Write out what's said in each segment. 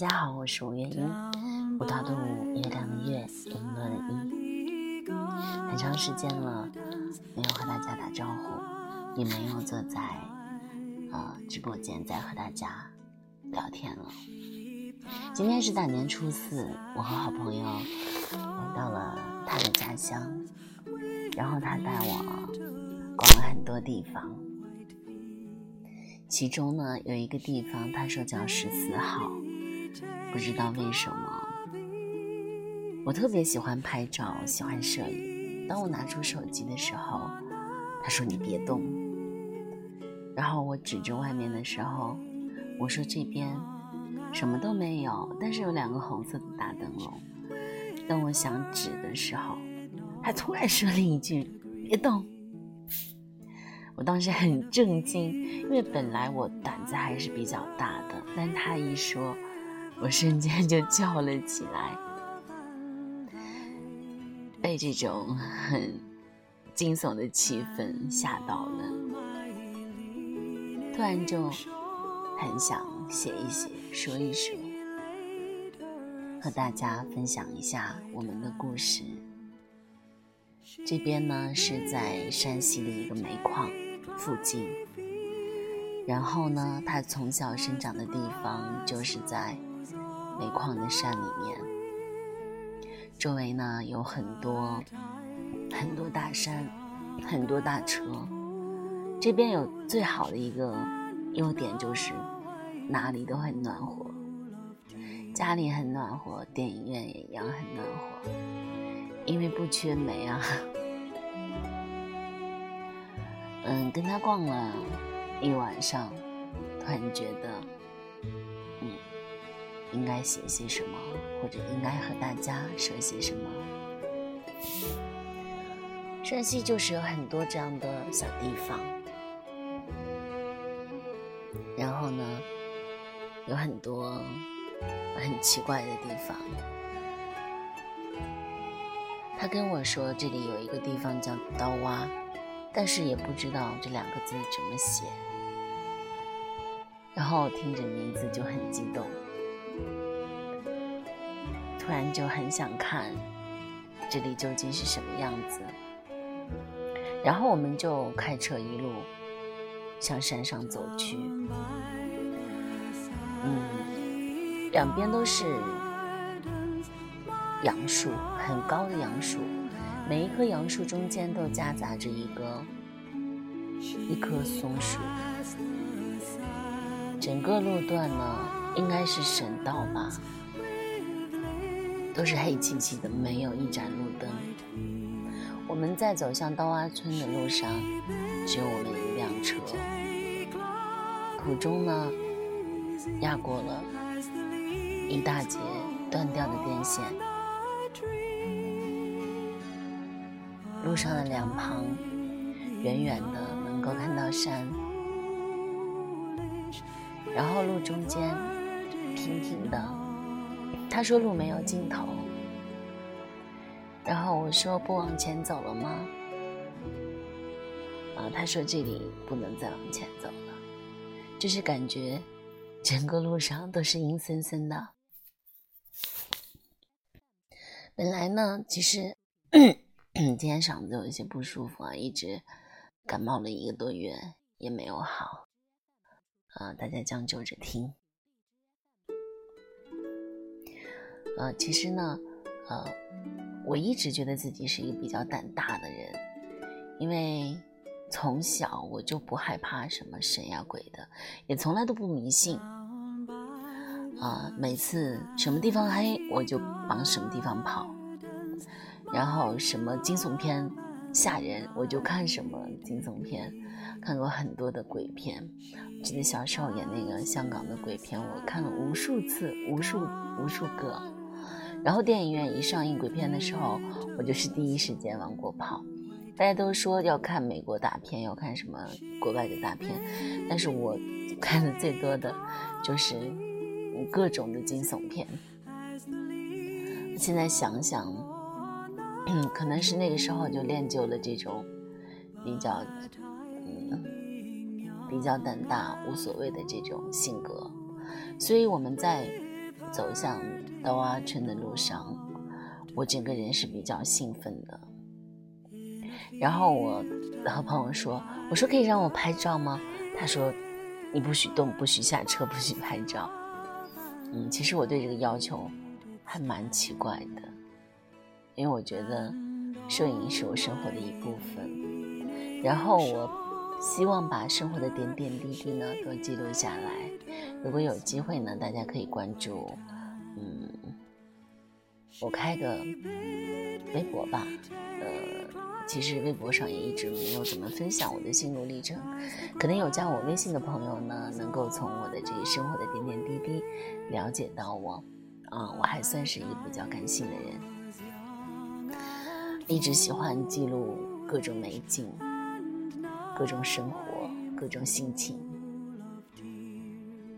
大家好，我是五月英，五刀的五，月亮的月，璎珞的璎。很长时间了，没有和大家打招呼，也没有坐在呃直播间再和大家聊天了。今天是大年初四，我和好朋友来到了他的家乡，然后他带我逛了很多地方，其中呢有一个地方，他说叫十四号。不知道为什么，我特别喜欢拍照，喜欢摄影。当我拿出手机的时候，他说：“你别动。”然后我指着外面的时候，我说：“这边什么都没有，但是有两个红色的大灯笼。”当我想指的时候，他突然说了一句：“别动。”我当时很震惊，因为本来我胆子还是比较大的，但他一说。我瞬间就叫了起来，被这种很惊悚的气氛吓到了，突然就很想写一写，说一说，和大家分享一下我们的故事。这边呢是在山西的一个煤矿附近，然后呢，他从小生长的地方就是在。煤矿的山里面，周围呢有很多很多大山，很多大车。这边有最好的一个优点就是哪里都很暖和，家里很暖和，电影院也一样很暖和，因为不缺煤啊。嗯，跟他逛了一晚上，突然觉得。应该写些什么，或者应该和大家说些什么？山西就是有很多这样的小地方，然后呢，有很多很奇怪的地方。他跟我说这里有一个地方叫刀洼，但是也不知道这两个字怎么写。然后听着名字就很激动。突然就很想看这里究竟是什么样子，然后我们就开车一路向山上走去。嗯，两边都是杨树，很高的杨树，每一棵杨树中间都夹杂着一个一棵松树。整个路段呢，应该是省道吧。都是黑漆漆的，没有一盏路灯。我们在走向刀洼村的路上，只有我们一辆车。途中呢，压过了一大截断掉的电线。路上的两旁，远远的能够看到山，然后路中间平平的。他说路没有尽头，然后我说不往前走了吗？啊，他说这里不能再往前走了，就是感觉整个路上都是阴森森的。本来呢，其实 今天嗓子有一些不舒服啊，一直感冒了一个多月也没有好，啊，大家将就着听。呃，其实呢，呃，我一直觉得自己是一个比较胆大的人，因为从小我就不害怕什么神呀鬼的，也从来都不迷信。啊，每次什么地方黑，我就往什么地方跑，然后什么惊悚片吓人，我就看什么惊悚片，看过很多的鬼片。记得小时候演那个香港的鬼片，我看了无数次，无数无数个。然后电影院一上映鬼片的时候，我就是第一时间往过跑。大家都说要看美国大片，要看什么国外的大片，但是我 看的最多的就是各种的惊悚片。现在想想，可能是那个时候就练就了这种比较嗯比较胆大无所谓的这种性格，所以我们在。走向稻洼村的路上，我整个人是比较兴奋的。然后我和朋友说：“我说可以让我拍照吗？”他说：“你不许动，不许下车，不许拍照。”嗯，其实我对这个要求还蛮奇怪的，因为我觉得摄影是我生活的一部分。然后我希望把生活的点点滴滴呢都记录下来。如果有机会呢，大家可以关注，嗯，我开个微博吧，呃。其实微博上也一直没有怎么分享我的心路历程，可能有加我微信的朋友呢，能够从我的这个生活的点点滴滴了解到我，啊，我还算是一个比较感性的人，一直喜欢记录各种美景、各种生活、各种心情。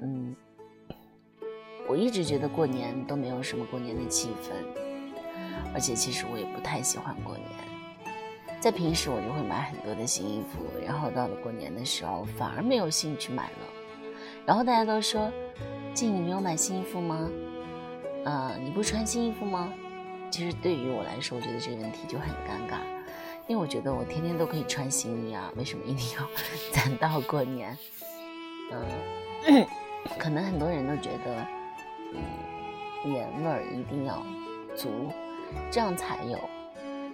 嗯，我一直觉得过年都没有什么过年的气氛，而且其实我也不太喜欢过年。在平时我就会买很多的新衣服，然后到了过年的时候反而没有兴趣买了。然后大家都说：“静，你没有买新衣服吗？呃，你不穿新衣服吗？”其实对于我来说，我觉得这个问题就很尴尬，因为我觉得我天天都可以穿新衣啊，为什么一定要 攒到过年？嗯，可能很多人都觉得，嗯，年味儿一定要足，这样才有。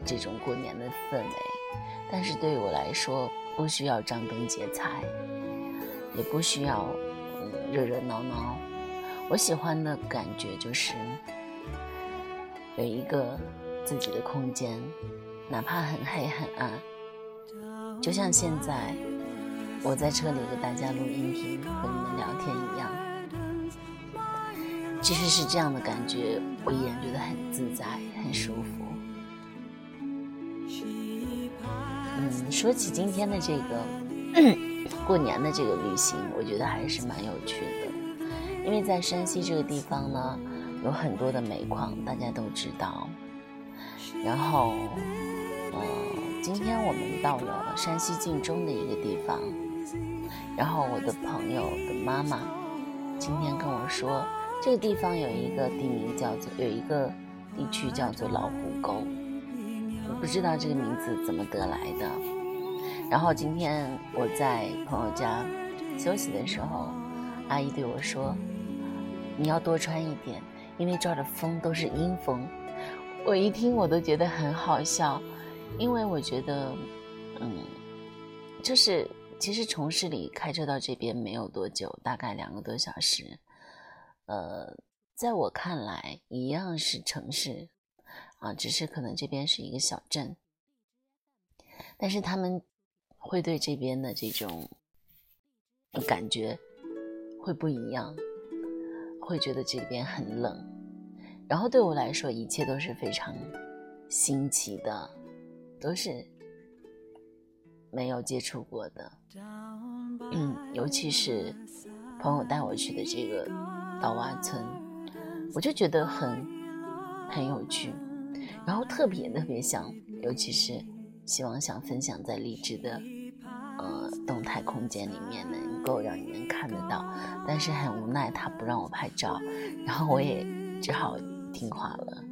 这种过年的氛围，但是对于我来说，不需要张灯结彩，也不需要嗯热热闹闹。我喜欢的感觉就是有一个自己的空间，哪怕很黑很暗。就像现在我在车里给大家录音频和你们聊天一样，即使是这样的感觉，我依然觉得很自在、很舒服。嗯，说起今天的这个 过年的这个旅行，我觉得还是蛮有趣的。因为在山西这个地方呢，有很多的煤矿，大家都知道。然后，呃，今天我们到了山西晋中的一个地方，然后我的朋友的妈妈今天跟我说，这个地方有一个地名叫做，有一个地区叫做老虎沟。我不知道这个名字怎么得来的。然后今天我在朋友家休息的时候，阿姨对我说：“你要多穿一点，因为这儿的风都是阴风。”我一听我都觉得很好笑，因为我觉得，嗯，就是其实从市里开车到这边没有多久，大概两个多小时。呃，在我看来，一样是城市。啊，只是可能这边是一个小镇，但是他们会对这边的这种感觉会不一样，会觉得这边很冷。然后对我来说，一切都是非常新奇的，都是没有接触过的。嗯，尤其是朋友带我去的这个稻洼村，我就觉得很很有趣。然后特别特别想，尤其是希望想分享在励志的呃动态空间里面能够让你们看得到，但是很无奈他不让我拍照，然后我也只好听话了。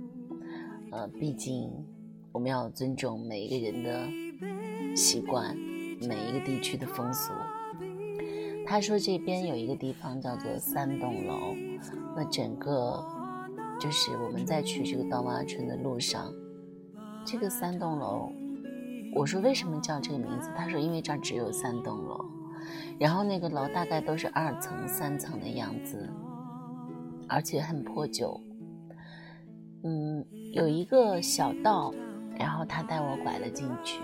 呃，毕竟我们要尊重每一个人的习惯，每一个地区的风俗。他说这边有一个地方叫做三栋楼，那整个。就是我们在去这个稻洼村的路上，这个三栋楼，我说为什么叫这个名字？他说因为这儿只有三栋楼，然后那个楼大概都是二层、三层的样子，而且很破旧。嗯，有一个小道，然后他带我拐了进去，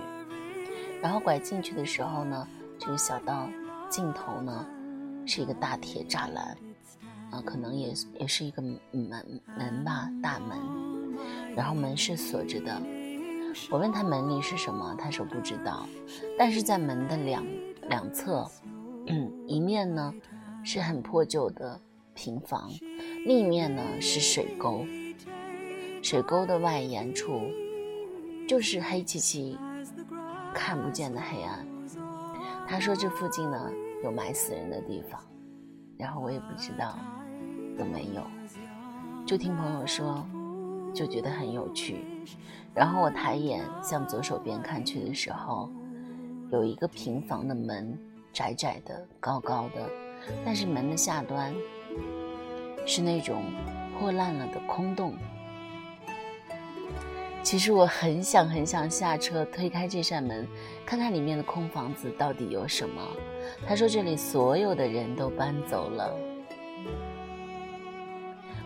然后拐进去的时候呢，这个小道尽头呢是一个大铁栅栏。啊，可能也也是一个门门吧，大门，然后门是锁着的。我问他门里是什么，他说不知道。但是在门的两两侧，嗯，一面呢是很破旧的平房，另一面呢是水沟。水沟的外沿处就是黑漆漆、看不见的黑暗。他说这附近呢有埋死人的地方，然后我也不知道。有没有？就听朋友说，就觉得很有趣。然后我抬眼向左手边看去的时候，有一个平房的门，窄窄的、高高的，但是门的下端是那种破烂了的空洞。其实我很想很想下车推开这扇门，看看里面的空房子到底有什么。他说这里所有的人都搬走了，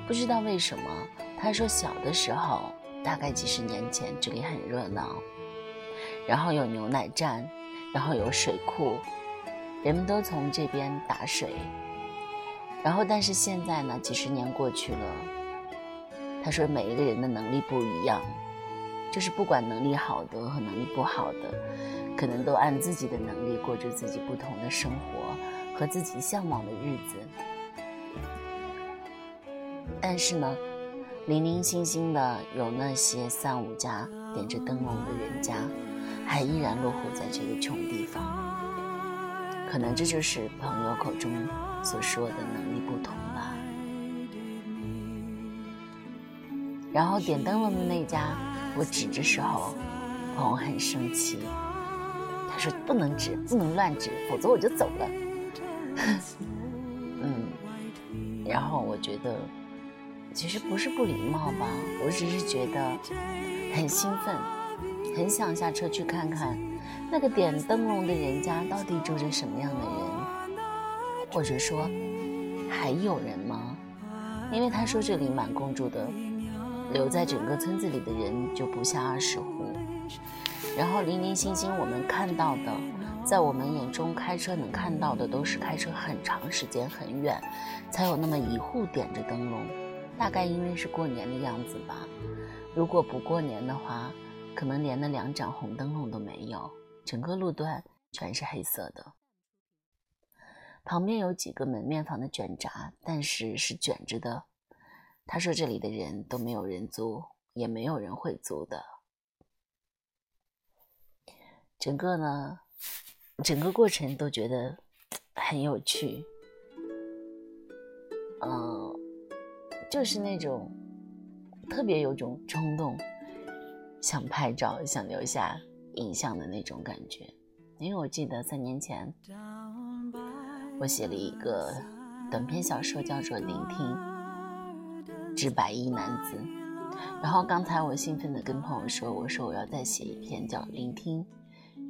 不知道为什么。他说小的时候，大概几十年前这里很热闹，然后有牛奶站，然后有水库，人们都从这边打水。然后但是现在呢，几十年过去了，他说每一个人的能力不一样。就是不管能力好的和能力不好的，可能都按自己的能力过着自己不同的生活和自己向往的日子。但是呢，零零星星的有那些三五家点着灯笼的人家，还依然落户在这个穷地方。可能这就是朋友口中所说的能力不同吧。然后点灯笼的那家。我指着时候，朋友很生气，他说不能指，不能乱指，否则我就走了。嗯，然后我觉得其实不是不礼貌吧，我只是觉得很兴奋，很想下车去看看那个点灯笼的人家到底住着什么样的人，或者说还有人吗？因为他说这里满公主的。留在整个村子里的人就不下二十户，然后零零星星我们看到的，在我们眼中开车能看到的都是开车很长时间很远，才有那么一户点着灯笼，大概因为是过年的样子吧。如果不过年的话，可能连那两盏红灯笼都没有，整个路段全是黑色的。旁边有几个门面房的卷闸，但是是卷着的。他说：“这里的人都没有人租，也没有人会租的。整个呢，整个过程都觉得很有趣。嗯，就是那种特别有种冲动，想拍照、想留下影像的那种感觉。因为我记得三年前，我写了一个短篇小说，叫做《聆听》。”之白衣男子，然后刚才我兴奋地跟朋友说：“我说我要再写一篇叫《聆听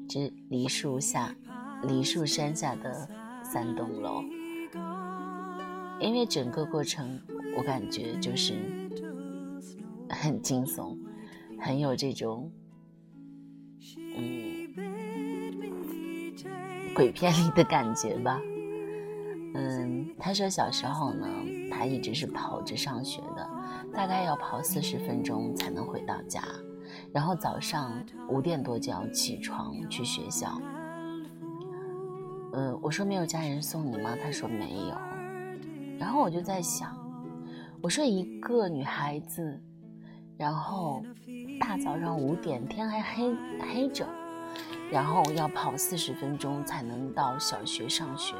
之梨树下梨树山下的三栋楼》，因为整个过程我感觉就是很惊悚，很有这种嗯鬼片里的感觉吧。”嗯，他说小时候呢，他一直是跑着上学的，大概要跑四十分钟才能回到家，然后早上五点多就要起床去学校。嗯，我说没有家人送你吗？他说没有。然后我就在想，我说一个女孩子，然后大早上五点天还黑黑着，然后要跑四十分钟才能到小学上学。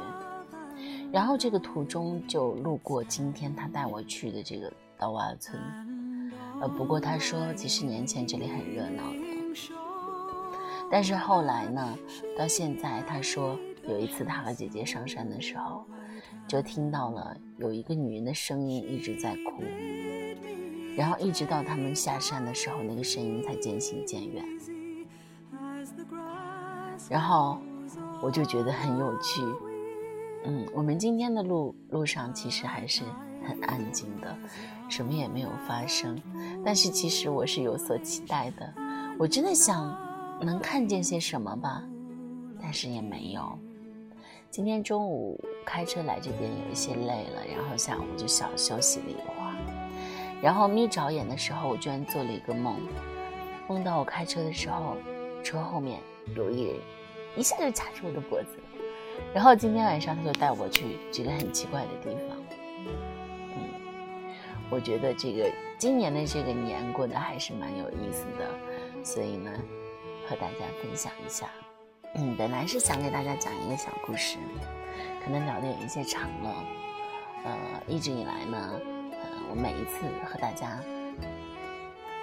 然后这个途中就路过今天他带我去的这个刀洼村，呃，不过他说几十年前这里很热闹的，但是后来呢，到现在他说有一次他和姐姐上山的时候，就听到了有一个女人的声音一直在哭，然后一直到他们下山的时候，那个声音才渐行渐远，然后我就觉得很有趣。嗯，我们今天的路路上其实还是很安静的，什么也没有发生。但是其实我是有所期待的，我真的想能看见些什么吧，但是也没有。今天中午开车来这边有一些累了，然后下午就小休息了一会儿。然后眯着眼的时候，我居然做了一个梦，梦到我开车的时候，车后面有一人一下就掐住我的脖子。然后今天晚上他就带我去这个很奇怪的地方，嗯，我觉得这个今年的这个年过得还是蛮有意思的，所以呢，和大家分享一下。嗯，本来是想给大家讲一个小故事，可能聊的有一些长了，呃，一直以来呢，呃，我每一次和大家，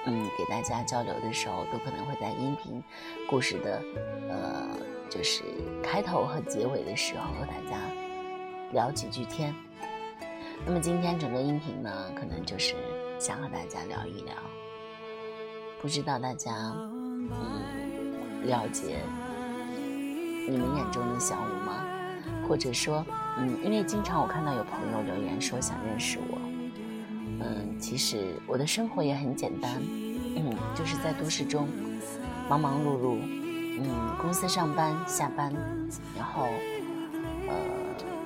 嗯，给大家交流的时候，都可能会在音频故事的，呃，就是开头和结尾的时候和大家聊几句天。那么今天整个音频呢，可能就是想和大家聊一聊，不知道大家，嗯，了解你们眼中的小五吗？或者说，嗯，因为经常我看到有朋友留言说想认识我，嗯，其实我的生活也很简单，嗯，就是在都市中忙忙碌碌，嗯，公司上班下班，然后呃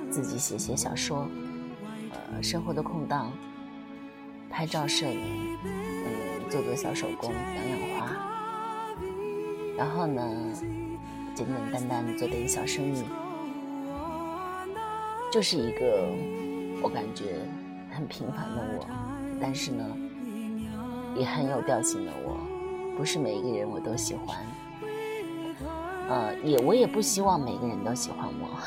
自己写写小说，呃，生活的空档拍照摄影，嗯，做做小手工，养养花，然后呢，简简单单做点小生意。就是一个我感觉很平凡的我，但是呢，也很有调性的我。不是每一个人我都喜欢，呃，也我也不希望每个人都喜欢我。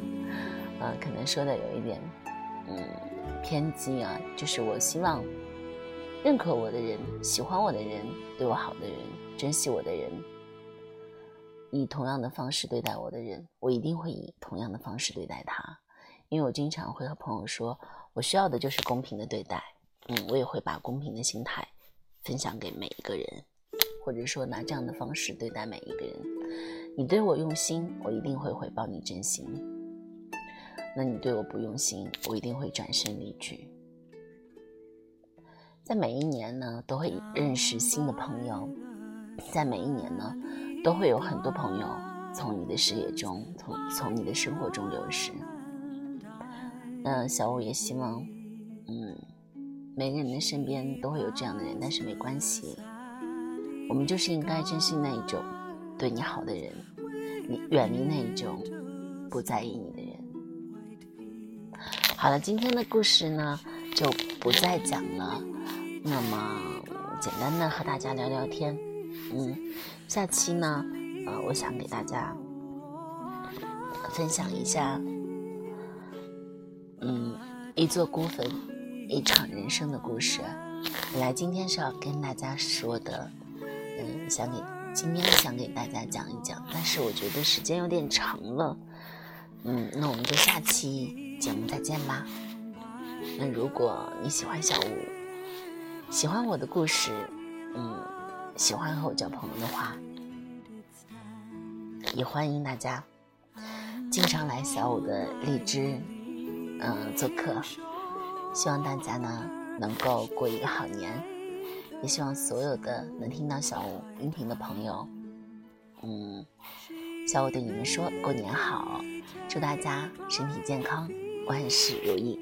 呃，可能说的有一点，嗯，偏激啊。就是我希望认可我的人、喜欢我的人、对我好的人、珍惜我的人，以同样的方式对待我的人，我一定会以同样的方式对待他。因为我经常会和朋友说，我需要的就是公平的对待。嗯，我也会把公平的心态分享给每一个人，或者说拿这样的方式对待每一个人。你对我用心，我一定会回报你真心；那你对我不用心，我一定会转身离去。在每一年呢，都会认识新的朋友；在每一年呢，都会有很多朋友从你的视野中，从从你的生活中流失。嗯，小五也希望，嗯，每个人的身边都会有这样的人，但是没关系，我们就是应该珍惜那一种对你好的人，你远离那一种不在意你的人。好了，今天的故事呢就不再讲了，那么简单的和大家聊聊天。嗯，下期呢，呃，我想给大家分享一下。嗯，一座孤坟，一场人生的故事。本来今天是要跟大家说的，嗯，想给今天想给大家讲一讲，但是我觉得时间有点长了，嗯，那我们就下期节目再见吧。那如果你喜欢小五，喜欢我的故事，嗯，喜欢和我交朋友的话，也欢迎大家经常来小五的荔枝。嗯，做客，希望大家呢能够过一个好年，也希望所有的能听到小五音频的朋友，嗯，小五对你们说过年好，祝大家身体健康，万事如意，